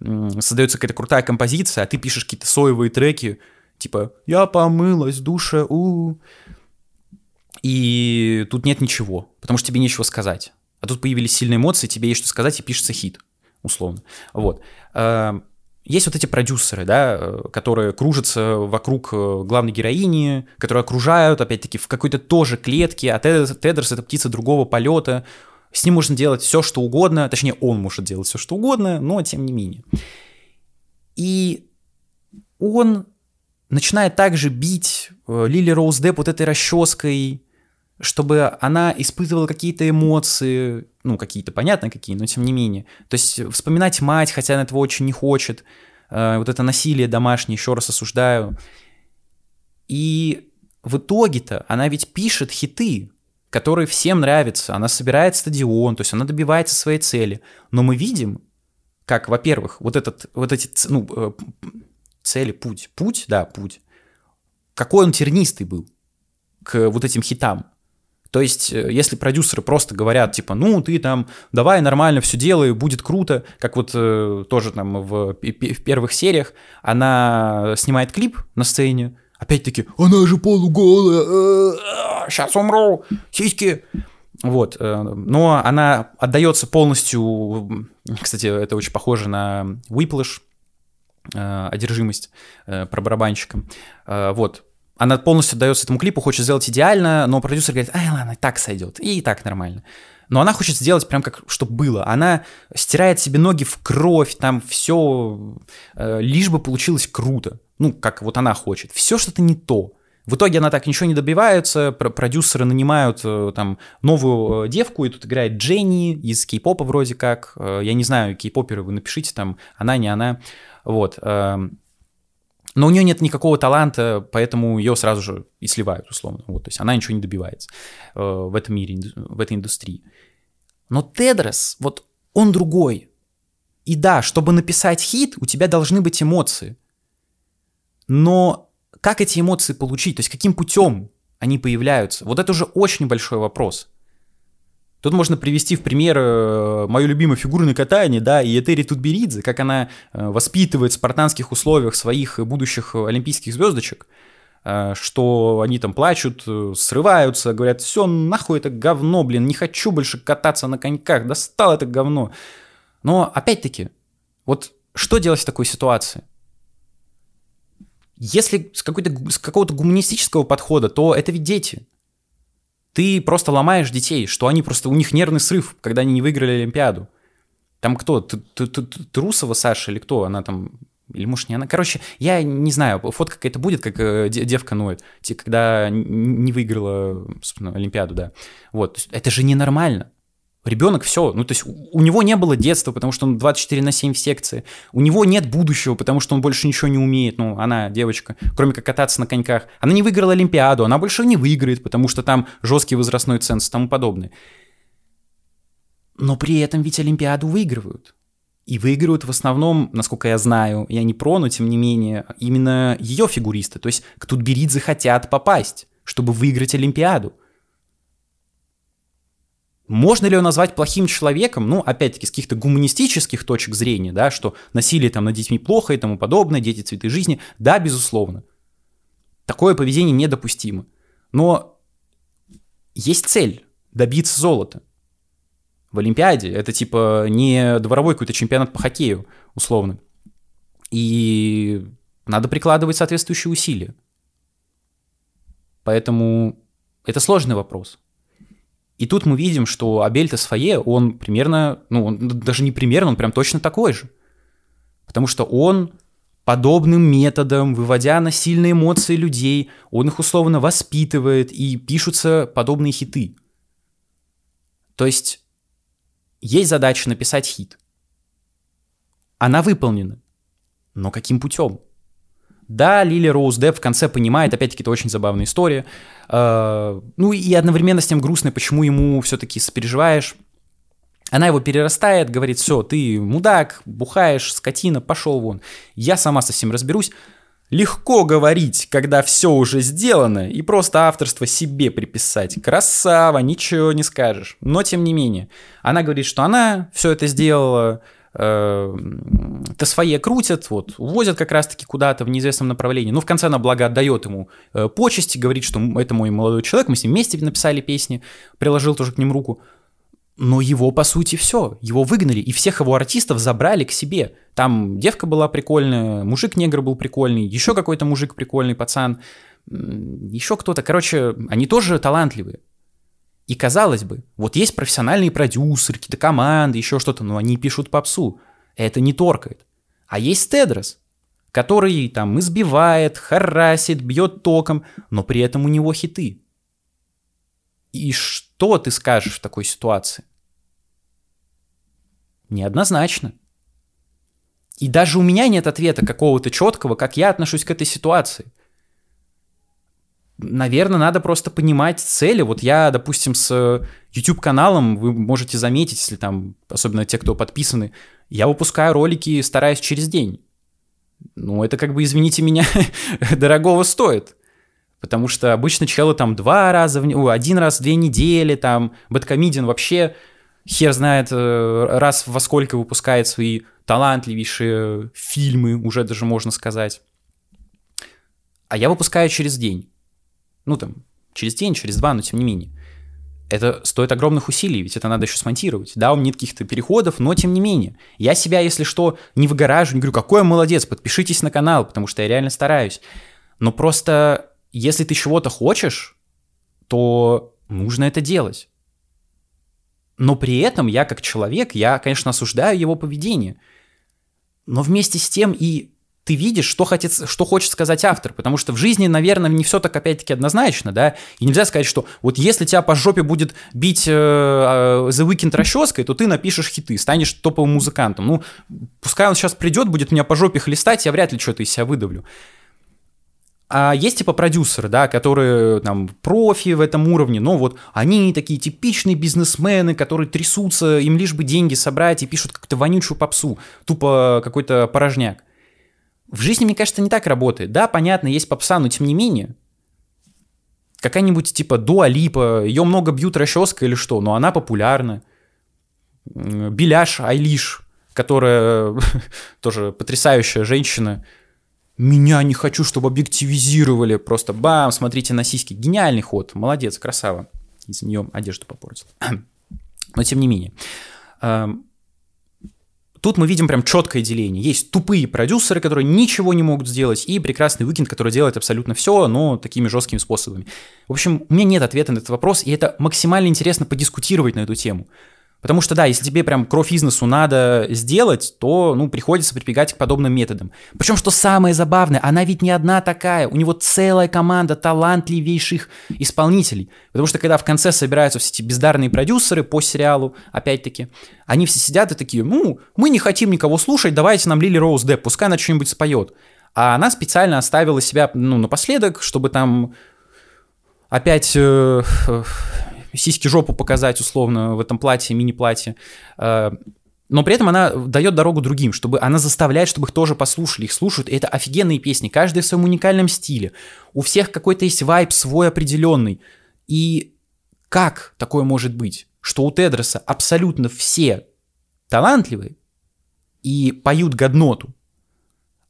Создается какая-то крутая композиция, а ты пишешь какие-то соевые треки, типа «Я помылась в душе, у, И тут нет ничего, потому что тебе нечего сказать. А тут появились сильные эмоции, тебе есть что сказать, и пишется хит, условно. Вот. Э, есть вот эти продюсеры, да, э, которые кружатся вокруг э, главной героини, которые окружают, опять-таки, в какой-то тоже клетке, а Тедерс — это птица другого полета, с ним можно делать все, что угодно, точнее, он может делать все, что угодно, но тем не менее. И он начинает также бить Лили Роуз Депп вот этой расческой, чтобы она испытывала какие-то эмоции, ну, какие-то, понятно, какие, но тем не менее. То есть вспоминать мать, хотя она этого очень не хочет, э, вот это насилие домашнее, еще раз осуждаю. И в итоге-то она ведь пишет хиты, которые всем нравятся, она собирает стадион, то есть она добивается своей цели. Но мы видим, как, во-первых, вот этот, вот эти, ну, э, цели, путь, путь, да, путь, какой он тернистый был к вот этим хитам. То есть, э, если продюсеры просто говорят, типа, ну, ты там, давай нормально все делай, будет круто, как вот э, тоже там в, в первых сериях, она снимает клип на сцене, опять-таки, она же полуголая, сейчас умру, сиськи. Вот, э, но она отдается полностью, кстати, это очень похоже на Whiplash, одержимость про барабанщика. Вот, она полностью отдается этому клипу, хочет сделать идеально, но продюсер говорит, ай, ладно, так сойдет, и так нормально. Но она хочет сделать прям как, чтобы было. Она стирает себе ноги в кровь, там все, э, лишь бы получилось круто. Ну, как вот она хочет. Все что-то не то. В итоге она так ничего не добивается, продюсеры нанимают э, там новую э, девку, и тут играет Дженни из кей-попа вроде как. Э, я не знаю, кей-поперы вы напишите там, она, не она. Вот. Но у нее нет никакого таланта, поэтому ее сразу же и сливают, условно. Вот, то есть она ничего не добивается э, в этом мире, в этой индустрии. Но Тедрос, вот он другой. И да, чтобы написать хит, у тебя должны быть эмоции. Но как эти эмоции получить? То есть каким путем они появляются? Вот это уже очень большой вопрос. Тут можно привести в пример э, мою любимую фигуру на катании, да, и Этери Тутберидзе, как она э, воспитывает в спартанских условиях своих будущих олимпийских звездочек, э, что они там плачут, срываются, говорят, все, нахуй это говно, блин, не хочу больше кататься на коньках, достал это говно. Но опять-таки, вот что делать в такой ситуации? Если с, с какого-то гуманистического подхода, то это ведь дети ты просто ломаешь детей, что они просто, у них нервный срыв, когда они не выиграли Олимпиаду. Там кто? Трусова Саша или кто? Она там Или, может, не она. Короче, я не знаю, фотка какая-то будет, как э, девка ноет, когда не выиграла, собственно, Олимпиаду, да. Вот, это же ненормально. Ребенок все, ну то есть у него не было детства, потому что он 24 на 7 в секции. У него нет будущего, потому что он больше ничего не умеет. Ну, она девочка, кроме как кататься на коньках. Она не выиграла Олимпиаду, она больше не выиграет, потому что там жесткий возрастной ценз и тому подобное. Но при этом ведь Олимпиаду выигрывают. И выигрывают в основном, насколько я знаю, я не про, но тем не менее, именно ее фигуристы. То есть к Тутберидзе хотят попасть, чтобы выиграть Олимпиаду. Можно ли его назвать плохим человеком? Ну, опять-таки, с каких-то гуманистических точек зрения, да, что насилие там над детьми плохо и тому подобное, дети цветы жизни. Да, безусловно. Такое поведение недопустимо. Но есть цель – добиться золота. В Олимпиаде это типа не дворовой какой-то чемпионат по хоккею, условно. И надо прикладывать соответствующие усилия. Поэтому это сложный вопрос. И тут мы видим, что Абель Тесфае, он примерно, ну, он даже не примерно, он прям точно такой же. Потому что он подобным методом, выводя на сильные эмоции людей, он их условно воспитывает, и пишутся подобные хиты. То есть есть задача написать хит. Она выполнена. Но каким путем? Да, Лили Роуз Депп в конце понимает, опять-таки, это очень забавная история. Э, ну и одновременно с тем грустно, почему ему все-таки сопереживаешь. Она его перерастает, говорит, все, ты мудак, бухаешь, скотина, пошел вон. Я сама со всем разберусь. Легко говорить, когда все уже сделано, и просто авторство себе приписать. Красава, ничего не скажешь. Но тем не менее, она говорит, что она все это сделала, э, Тесфае крутят, вот, увозят как раз-таки куда-то в неизвестном направлении. Ну, в конце она, благо, отдает ему э, почести, говорит, что это мой молодой человек, мы с ним вместе написали песни, приложил тоже к ним руку. Но его, по сути, все. Его выгнали, и всех его артистов забрали к себе. Там девка была прикольная, мужик-негр был прикольный, еще какой-то мужик прикольный, пацан, еще кто-то. Короче, они тоже талантливые. И казалось бы, вот есть профессиональные продюсеры, какие-то команды, еще что-то, но они пишут попсу. Это не торкает. А есть Тедрос, который там избивает, харасит, бьет током, но при этом у него хиты. И что ты скажешь в такой ситуации? Неоднозначно. И даже у меня нет ответа какого-то четкого, как я отношусь к этой ситуации – наверное, надо просто понимать цели. Вот я, допустим, с YouTube-каналом, вы можете заметить, если там, особенно те, кто подписаны, я выпускаю ролики, стараюсь через день. Ну, это как бы, извините меня, дорогого стоит. Потому что обычно челы там два раза, в, о, один раз в две недели, там, Бэткомедиан вообще хер знает э, раз во сколько выпускает свои талантливейшие фильмы, уже даже можно сказать. А я выпускаю через день ну там, через день, через два, но тем не менее. Это стоит огромных усилий, ведь это надо еще смонтировать. Да, у меня нет каких-то переходов, но тем не менее. Я себя, если что, не выгораживаю, не говорю, какой я молодец, подпишитесь на канал, потому что я реально стараюсь. Но просто, если ты чего-то хочешь, то нужно это делать. Но при этом я как человек, я, конечно, осуждаю его поведение. Но вместе с тем и ты видишь, что, хочет, что хочет сказать автор, потому что в жизни, наверное, не все так опять-таки однозначно, да, и нельзя сказать, что вот если тебя по жопе будет бить э, э, The Weeknd расческой, то ты напишешь хиты, станешь топовым музыкантом. Ну, пускай он сейчас придет, будет меня по жопе хлестать, я вряд ли что-то из себя выдавлю. А есть типа продюсеры, да, которые там профи в этом уровне, но вот они такие типичные бизнесмены, которые трясутся, им лишь бы деньги собрать и пишут как-то вонючую попсу, тупо какой-то порожняк. В жизни, мне кажется, не так работает. Да, понятно, есть попса, но тем не менее. Какая-нибудь типа Дуа Липа, ее много бьют расческой или что, но она популярна. Беляш Айлиш, которая тоже потрясающая женщина. Меня не хочу, чтобы объективизировали. Просто бам, смотрите на сиськи. Гениальный ход. Молодец, красава. Из нее одежду попортил. Но тем не менее. Тут мы видим прям четкое деление. Есть тупые продюсеры, которые ничего не могут сделать, и прекрасный Уикенд, который делает абсолютно все, но такими жесткими способами. В общем, у меня нет ответа на этот вопрос, и это максимально интересно подискутировать на эту тему. Потому что, да, если тебе прям кровь бизнесу надо сделать, то, ну, приходится прибегать к подобным методам. Причем, что самое забавное, она ведь не одна такая, у него целая команда талантливейших исполнителей. Потому что, когда в конце собираются все эти бездарные продюсеры по сериалу, опять-таки, они все сидят и такие, ну, мы не хотим никого слушать, давайте нам Лили Роуз Депп, пускай она что-нибудь споет. А она специально оставила себя, ну, напоследок, чтобы там опять э, жопу показать условно в этом платье, мини-платье. Э, но при этом она дает дорогу другим, чтобы она заставляет, чтобы их тоже послушали. Их слушают, и это офигенные песни, каждый в своем уникальном стиле. У всех какой-то есть вайб свой определенный. И как такое может быть, что у Тедроса абсолютно все талантливые и поют годноту,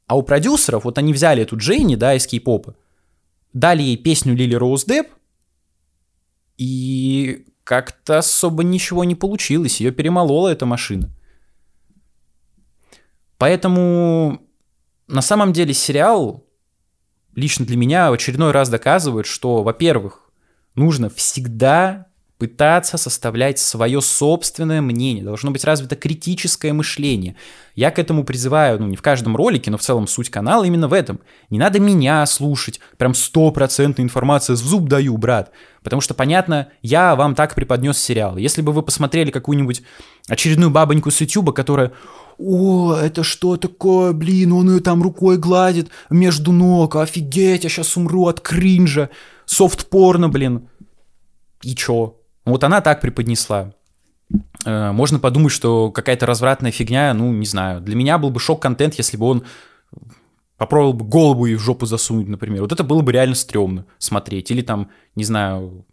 а у продюсеров, вот они взяли эту Джейни, да, из кей-попа, дали ей песню Лили Роуз Депп, и как-то особо ничего не получилось, ее перемолола эта машина. Поэтому на самом деле сериал лично для меня в очередной раз доказывает, что, во-первых, нужно всегда пытаться составлять свое собственное мнение, должно быть развито критическое мышление. Я к этому призываю, ну, не в каждом ролике, но в целом суть канала именно в этом. Не надо меня слушать, прям стопроцентная информация, зуб даю, брат. Потому что, понятно, я вам так преподнес сериал. Если бы вы посмотрели какую-нибудь очередную бабоньку с Ютуба, которая о, это что такое, блин, он ее там рукой гладит между ног, офигеть, я сейчас умру от кринжа, софт-порно, блин. И чё? Вот она так преподнесла. Э, можно подумать, что какая-то развратная фигня, ну, не знаю. Для меня был бы шок-контент, если бы он попробовал бы голову ей в жопу засунуть, например. Вот это было бы реально стрёмно смотреть. Или там, не знаю...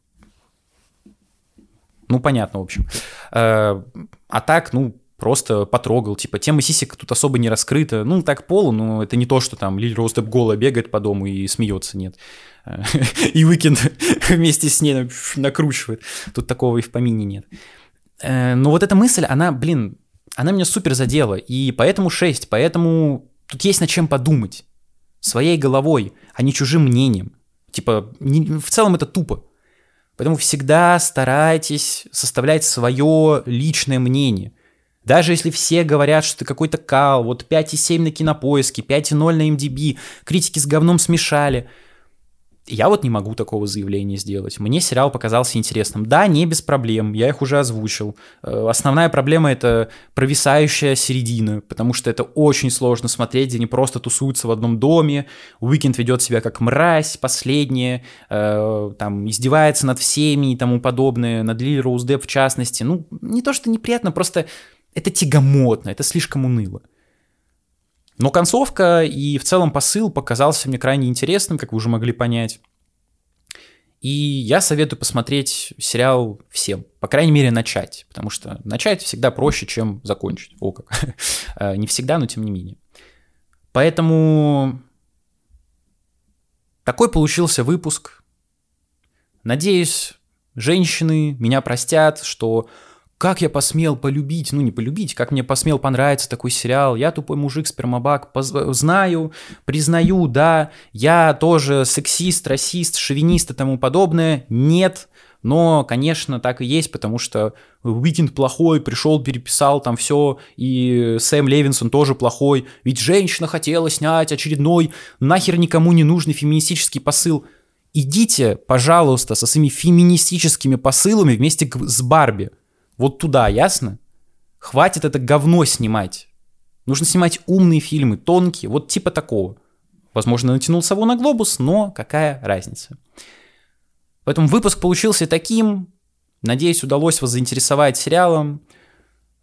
Ну, понятно, в общем. Э, а так, ну, просто потрогал. Типа, тема сисек тут особо не раскрыта. Ну, так полу, но это не то, что там Лили Роуз голая бегает по дому и смеется, нет. и Уикенд вместе с ней накручивает. Тут такого и в помине нет. Э, но вот эта мысль, она, блин, она меня супер задела. И поэтому 6, поэтому тут есть над чем подумать. Своей головой, а не чужим мнением. Типа, не, в целом это тупо. Поэтому всегда старайтесь составлять свое личное мнение. Даже если все говорят, что ты какой-то кал, вот 5,7 на кинопоиске, 5,0 на MDB, критики с говном смешали – я вот не могу такого заявления сделать. Мне сериал показался интересным. Да, не без проблем, я их уже озвучил. Э, основная проблема — это провисающая середина, потому что это очень сложно смотреть, где они просто тусуются в одном доме, Уикенд ведет себя как мразь последняя, э, там, издевается над всеми и тому подобное, над Лили Роуз Депп в частности. Ну, не то, что неприятно, просто это тягомотно, это слишком уныло. Но концовка и в целом посыл показался мне крайне интересным, как вы уже могли понять. И я советую посмотреть сериал всем. По крайней мере, начать. Потому что начать всегда проще, чем закончить. О как. Э, не всегда, но тем не менее. Поэтому такой получился выпуск. Надеюсь, женщины меня простят, что как я посмел полюбить, ну не полюбить, как мне посмел понравиться такой сериал, я тупой мужик, спермобак, поз... знаю, признаю, да, я тоже сексист, расист, шовинист и тому подобное, нет, но, конечно, так и есть, потому что Уикенд плохой, пришел, переписал там все, и Сэм Левинсон тоже плохой, ведь женщина хотела снять очередной нахер никому не нужный феминистический посыл. Идите, пожалуйста, со своими феминистическими посылами вместе с Барби – вот туда, ясно? Хватит это говно снимать. Нужно снимать умные фильмы, тонкие, вот типа такого. Возможно, натянул сову на глобус, но какая разница. Поэтому выпуск получился таким. Надеюсь, удалось вас заинтересовать сериалом.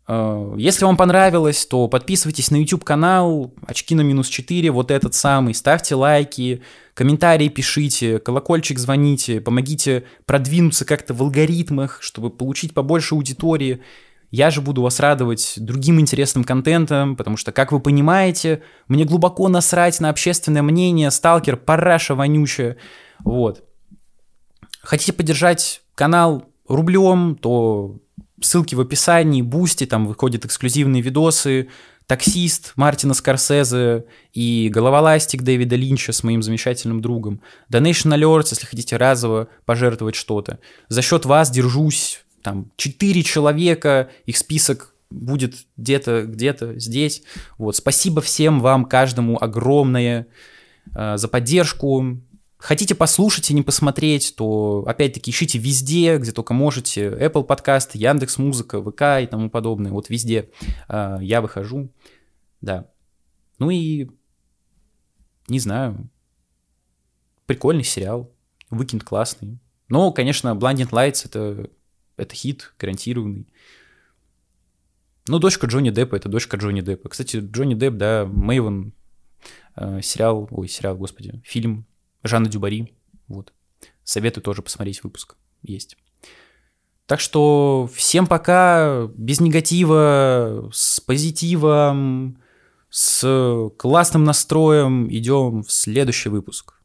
Э, если вам понравилось, то подписывайтесь на YouTube канал «Очки на минус 4», вот этот самый, ставьте лайки, комментарии пишите, колокольчик звоните, помогите продвинуться как-то в алгоритмах, чтобы получить побольше аудитории. Я же буду вас радовать другим интересным контентом, потому что, как вы понимаете, мне глубоко насрать на общественное мнение, сталкер, параша вонючая, вот. Хотите поддержать канал рублем, то ссылки в описании, Boosty, там выходят эксклюзивные видосы, таксист Мартина Скорсезе и головоластик Дэвида Линча с моим замечательным другом, Donation Alerts, если хотите разово пожертвовать что-то. За счет вас держусь, там четыре человека, их список будет где-то, где-то здесь. Вот, спасибо всем вам, каждому огромное э, за поддержку. Хотите послушать и не посмотреть, то опять-таки ищите везде, где только можете. Apple подкасты, Яндекс Музыка, ВК и тому подобное. Вот везде э, я выхожу. Да. Ну и не знаю. Прикольный сериал. Выкинт классный. Но, конечно, Blinding Lights это, это хит гарантированный. Ну, дочка Джонни Деппа — это дочка Джонни Деппа. Кстати, Джонни Депп, да, Мэйвен, э, сериал, ой, сериал, господи, фильм Жанна Дюбари, вот. Советую тоже посмотреть выпуск, есть. Так что всем пока, без негатива, с позитивом, с классным настроем идем в следующий выпуск.